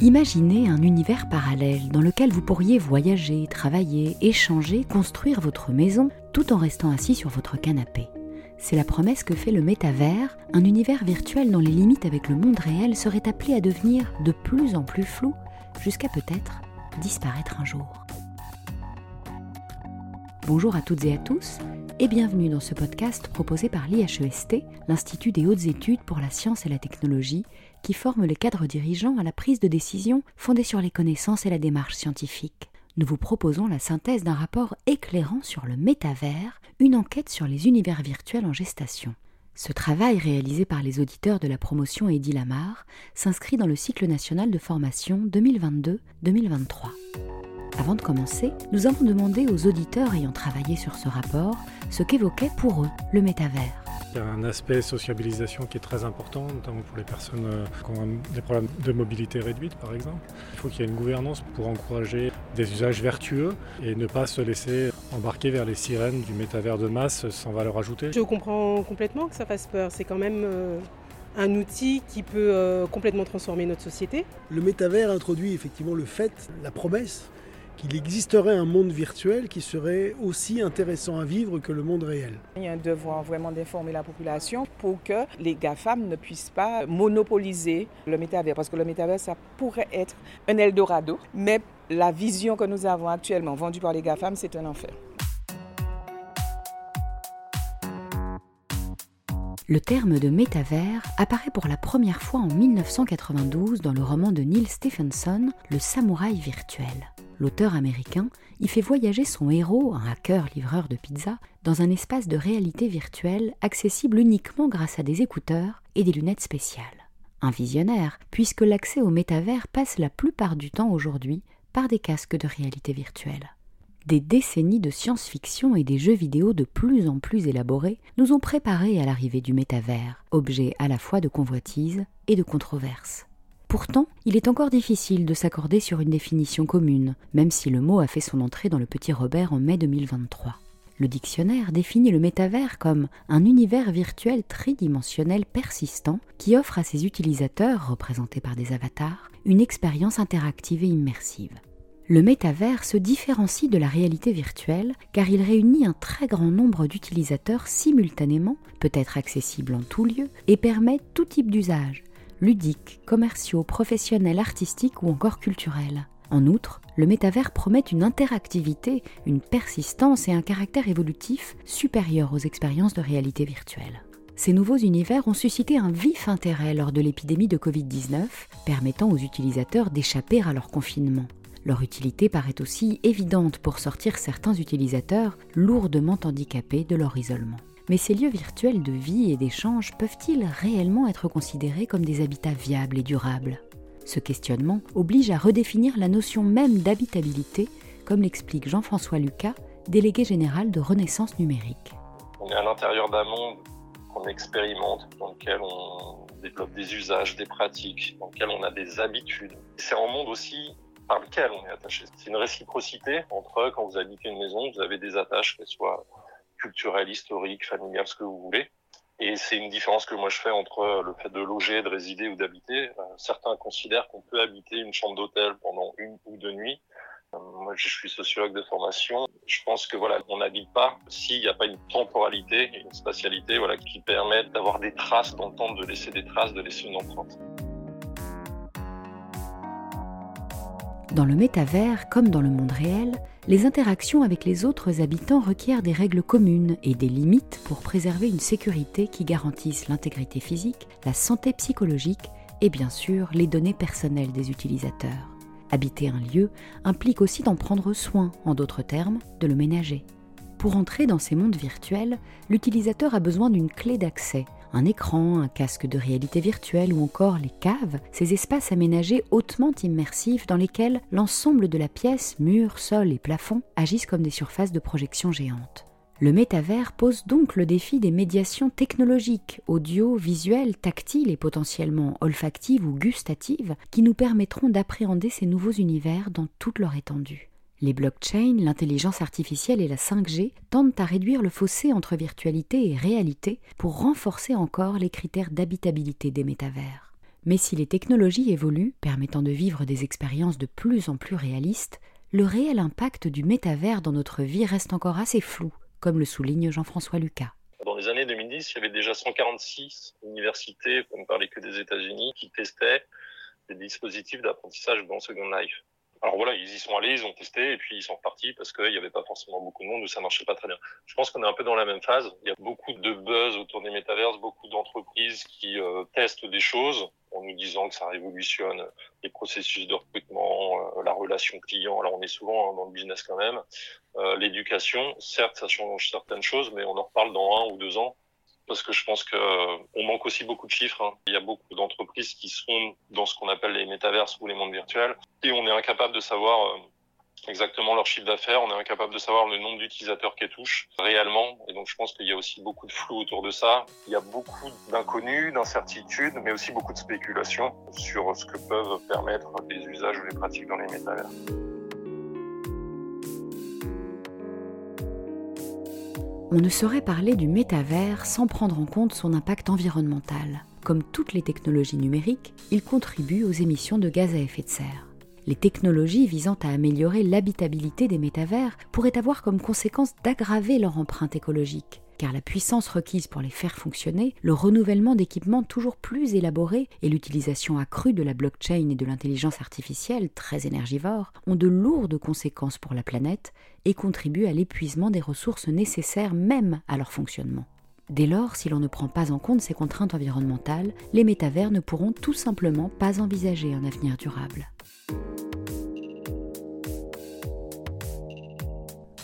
Imaginez un univers parallèle dans lequel vous pourriez voyager, travailler, échanger, construire votre maison tout en restant assis sur votre canapé. C'est la promesse que fait le métavers, un univers virtuel dont les limites avec le monde réel seraient appelées à devenir de plus en plus floues, jusqu'à peut-être disparaître un jour. Bonjour à toutes et à tous et bienvenue dans ce podcast proposé par l'IHEST, l'Institut des hautes études pour la science et la technologie, qui forme les cadres dirigeants à la prise de décision fondée sur les connaissances et la démarche scientifique. Nous vous proposons la synthèse d'un rapport éclairant sur le métavers, une enquête sur les univers virtuels en gestation. Ce travail réalisé par les auditeurs de la promotion Eddy Lamar s'inscrit dans le cycle national de formation 2022-2023. Avant de commencer, nous avons demandé aux auditeurs ayant travaillé sur ce rapport ce qu'évoquait pour eux le métavers. Il y a un aspect sociabilisation qui est très important, notamment pour les personnes euh, qui ont des problèmes de mobilité réduite, par exemple. Il faut qu'il y ait une gouvernance pour encourager des usages vertueux et ne pas se laisser embarquer vers les sirènes du métavers de masse sans valeur ajoutée. Je comprends complètement que ça fasse peur. C'est quand même euh, un outil qui peut euh, complètement transformer notre société. Le métavers introduit effectivement le fait, la promesse qu'il existerait un monde virtuel qui serait aussi intéressant à vivre que le monde réel. Il y a un devoir vraiment d'informer la population pour que les GAFAM ne puissent pas monopoliser le métavers, parce que le métavers, ça pourrait être un Eldorado, mais la vision que nous avons actuellement vendue par les GAFAM, c'est un enfer. Le terme de métavers apparaît pour la première fois en 1992 dans le roman de Neil Stephenson, Le samouraï virtuel l'auteur américain y fait voyager son héros, un hacker livreur de pizza, dans un espace de réalité virtuelle accessible uniquement grâce à des écouteurs et des lunettes spéciales. Un visionnaire, puisque l'accès au métavers passe la plupart du temps aujourd'hui par des casques de réalité virtuelle. Des décennies de science-fiction et des jeux vidéo de plus en plus élaborés nous ont préparés à l'arrivée du métavers, objet à la fois de convoitise et de controverse. Pourtant, il est encore difficile de s'accorder sur une définition commune, même si le mot a fait son entrée dans le petit Robert en mai 2023. Le dictionnaire définit le métavers comme un univers virtuel tridimensionnel persistant qui offre à ses utilisateurs, représentés par des avatars, une expérience interactive et immersive. Le métavers se différencie de la réalité virtuelle car il réunit un très grand nombre d'utilisateurs simultanément, peut être accessible en tout lieu et permet tout type d'usage, ludiques, commerciaux, professionnels, artistiques ou encore culturels. En outre, le métavers promet une interactivité, une persistance et un caractère évolutif supérieurs aux expériences de réalité virtuelle. Ces nouveaux univers ont suscité un vif intérêt lors de l'épidémie de Covid-19, permettant aux utilisateurs d'échapper à leur confinement. Leur utilité paraît aussi évidente pour sortir certains utilisateurs lourdement handicapés de leur isolement. Mais ces lieux virtuels de vie et d'échange peuvent-ils réellement être considérés comme des habitats viables et durables? Ce questionnement oblige à redéfinir la notion même d'habitabilité, comme l'explique Jean-François Lucas, délégué général de Renaissance numérique. On est à l'intérieur d'un monde qu'on expérimente, dans lequel on développe des usages, des pratiques, dans lequel on a des habitudes. C'est un monde aussi par lequel on est attaché. C'est une réciprocité entre quand vous habitez une maison, vous avez des attaches, qu'elles soient culturel, historique, familial, ce que vous voulez. Et c'est une différence que moi je fais entre le fait de loger, de résider ou d'habiter. Euh, certains considèrent qu'on peut habiter une chambre d'hôtel pendant une ou deux nuits. Euh, moi, je suis sociologue de formation. Je pense que voilà, on n'habite pas s'il n'y a pas une temporalité, une spatialité, voilà, qui permettent d'avoir des traces temps, de laisser des traces, de laisser une empreinte. Dans le métavers, comme dans le monde réel, les interactions avec les autres habitants requièrent des règles communes et des limites pour préserver une sécurité qui garantisse l'intégrité physique, la santé psychologique et bien sûr les données personnelles des utilisateurs. Habiter un lieu implique aussi d'en prendre soin, en d'autres termes, de le ménager. Pour entrer dans ces mondes virtuels, l'utilisateur a besoin d'une clé d'accès, un écran, un casque de réalité virtuelle ou encore les caves, ces espaces aménagés hautement immersifs dans lesquels l'ensemble de la pièce, murs, sol et plafond, agissent comme des surfaces de projection géantes. Le métavers pose donc le défi des médiations technologiques, audio, visuelles, tactiles et potentiellement olfactives ou gustatives, qui nous permettront d'appréhender ces nouveaux univers dans toute leur étendue. Les blockchains, l'intelligence artificielle et la 5G tendent à réduire le fossé entre virtualité et réalité pour renforcer encore les critères d'habitabilité des métavers. Mais si les technologies évoluent, permettant de vivre des expériences de plus en plus réalistes, le réel impact du métavers dans notre vie reste encore assez flou, comme le souligne Jean-François Lucas. Dans les années 2010, il y avait déjà 146 universités, pour ne parler que des États-Unis, qui testaient des dispositifs d'apprentissage dans Second Life. Alors voilà, ils y sont allés, ils ont testé et puis ils sont repartis parce qu'il n'y avait pas forcément beaucoup de monde ou ça marchait pas très bien. Je pense qu'on est un peu dans la même phase. Il y a beaucoup de buzz autour des métaverses, beaucoup d'entreprises qui euh, testent des choses en nous disant que ça révolutionne les processus de recrutement, euh, la relation client. Alors on est souvent hein, dans le business quand même. Euh, l'éducation, certes, ça change certaines choses, mais on en reparle dans un ou deux ans parce que je pense que euh, on manque aussi beaucoup de chiffres. Hein. Il y a beaucoup d'entreprises qui sont dans ce qu'on appelle les métaverses ou les mondes virtuels et on est incapable de savoir euh, exactement leur chiffre d'affaires, on est incapable de savoir le nombre d'utilisateurs qu'elles touchent réellement et donc je pense qu'il y a aussi beaucoup de flou autour de ça. Il y a beaucoup d'inconnus, d'incertitudes, mais aussi beaucoup de spéculations sur ce que peuvent permettre les usages ou les pratiques dans les métavers. On ne saurait parler du métavers sans prendre en compte son impact environnemental. Comme toutes les technologies numériques, il contribue aux émissions de gaz à effet de serre. Les technologies visant à améliorer l'habitabilité des métavers pourraient avoir comme conséquence d'aggraver leur empreinte écologique car la puissance requise pour les faire fonctionner, le renouvellement d'équipements toujours plus élaborés et l'utilisation accrue de la blockchain et de l'intelligence artificielle, très énergivores, ont de lourdes conséquences pour la planète et contribuent à l'épuisement des ressources nécessaires même à leur fonctionnement. Dès lors, si l'on ne prend pas en compte ces contraintes environnementales, les métavers ne pourront tout simplement pas envisager un avenir durable.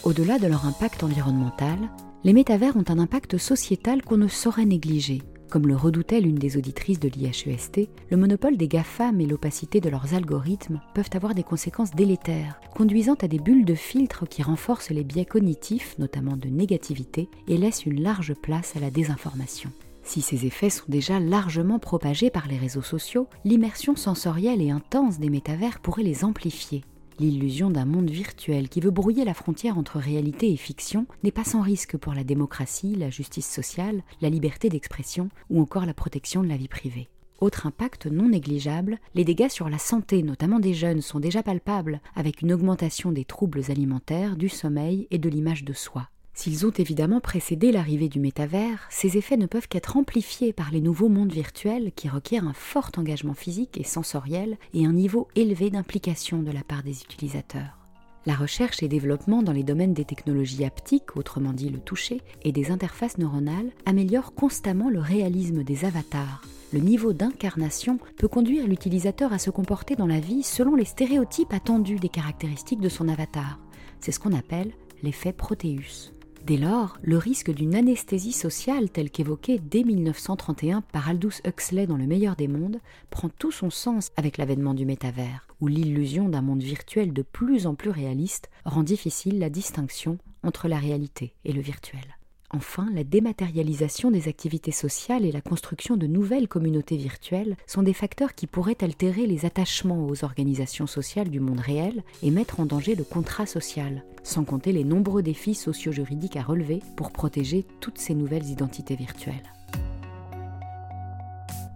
Au-delà de leur impact environnemental, les métavers ont un impact sociétal qu'on ne saurait négliger. Comme le redoutait l'une des auditrices de l'IHEST, le monopole des GAFAM et l'opacité de leurs algorithmes peuvent avoir des conséquences délétères, conduisant à des bulles de filtre qui renforcent les biais cognitifs, notamment de négativité, et laissent une large place à la désinformation. Si ces effets sont déjà largement propagés par les réseaux sociaux, l'immersion sensorielle et intense des métavers pourrait les amplifier. L'illusion d'un monde virtuel qui veut brouiller la frontière entre réalité et fiction n'est pas sans risque pour la démocratie, la justice sociale, la liberté d'expression ou encore la protection de la vie privée. Autre impact non négligeable, les dégâts sur la santé, notamment des jeunes, sont déjà palpables, avec une augmentation des troubles alimentaires, du sommeil et de l'image de soi. S'ils ont évidemment précédé l'arrivée du métavers, ces effets ne peuvent qu'être amplifiés par les nouveaux mondes virtuels qui requièrent un fort engagement physique et sensoriel et un niveau élevé d'implication de la part des utilisateurs. La recherche et développement dans les domaines des technologies haptiques, autrement dit le toucher, et des interfaces neuronales améliorent constamment le réalisme des avatars. Le niveau d'incarnation peut conduire l'utilisateur à se comporter dans la vie selon les stéréotypes attendus des caractéristiques de son avatar. C'est ce qu'on appelle l'effet Proteus. Dès lors, le risque d'une anesthésie sociale telle qu'évoquée dès 1931 par Aldous Huxley dans Le meilleur des mondes prend tout son sens avec l'avènement du métavers, où l'illusion d'un monde virtuel de plus en plus réaliste rend difficile la distinction entre la réalité et le virtuel. Enfin, la dématérialisation des activités sociales et la construction de nouvelles communautés virtuelles sont des facteurs qui pourraient altérer les attachements aux organisations sociales du monde réel et mettre en danger le contrat social, sans compter les nombreux défis socio-juridiques à relever pour protéger toutes ces nouvelles identités virtuelles.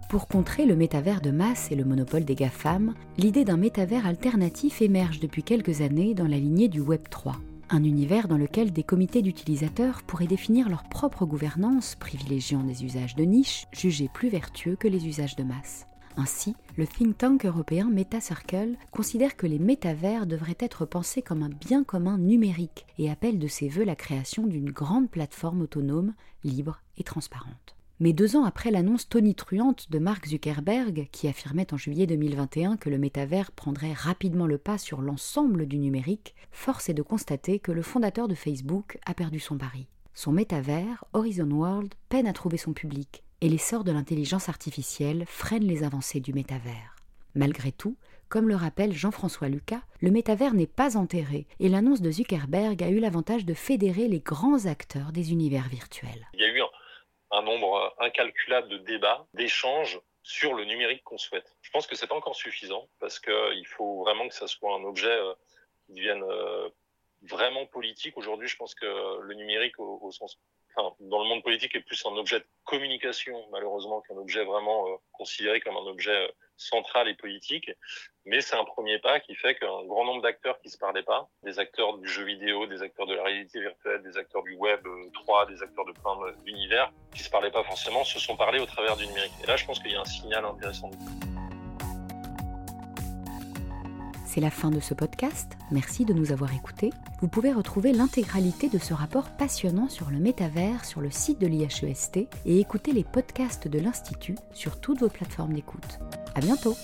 Pour contrer le métavers de masse et le monopole des GAFAM, l'idée d'un métavers alternatif émerge depuis quelques années dans la lignée du Web 3 un univers dans lequel des comités d'utilisateurs pourraient définir leur propre gouvernance, privilégiant des usages de niche jugés plus vertueux que les usages de masse. Ainsi, le think tank européen MetaCircle considère que les métavers devraient être pensés comme un bien commun numérique et appelle de ses voeux la création d'une grande plateforme autonome, libre et transparente. Mais deux ans après l'annonce tonitruante de Mark Zuckerberg, qui affirmait en juillet 2021 que le métavers prendrait rapidement le pas sur l'ensemble du numérique, force est de constater que le fondateur de Facebook a perdu son pari. Son métavers, Horizon World, peine à trouver son public, et l'essor de l'intelligence artificielle freine les avancées du métavers. Malgré tout, comme le rappelle Jean-François Lucas, le métavers n'est pas enterré et l'annonce de Zuckerberg a eu l'avantage de fédérer les grands acteurs des univers virtuels. Un nombre euh, incalculable de débats, d'échanges sur le numérique qu'on souhaite. Je pense que c'est pas encore suffisant parce qu'il euh, faut vraiment que ça soit un objet euh, qui devienne vraiment politique. Aujourd'hui, je pense que le numérique au, sens dans le monde politique, est plus un objet de communication, malheureusement, qu'un objet vraiment euh, considéré comme un objet euh, central et politique. Mais c'est un premier pas qui fait qu'un grand nombre d'acteurs qui se parlaient pas, des acteurs du jeu vidéo, des acteurs de la réalité virtuelle, des acteurs du web 3, euh, des acteurs de plein d'univers, qui se parlaient pas forcément, se sont parlé au travers du numérique. Et là, je pense qu'il y a un signal intéressant. C'est la fin de ce podcast. Merci de nous avoir écoutés. Vous pouvez retrouver l'intégralité de ce rapport passionnant sur le métavers sur le site de l'IHEST et écouter les podcasts de l'Institut sur toutes vos plateformes d'écoute. À bientôt!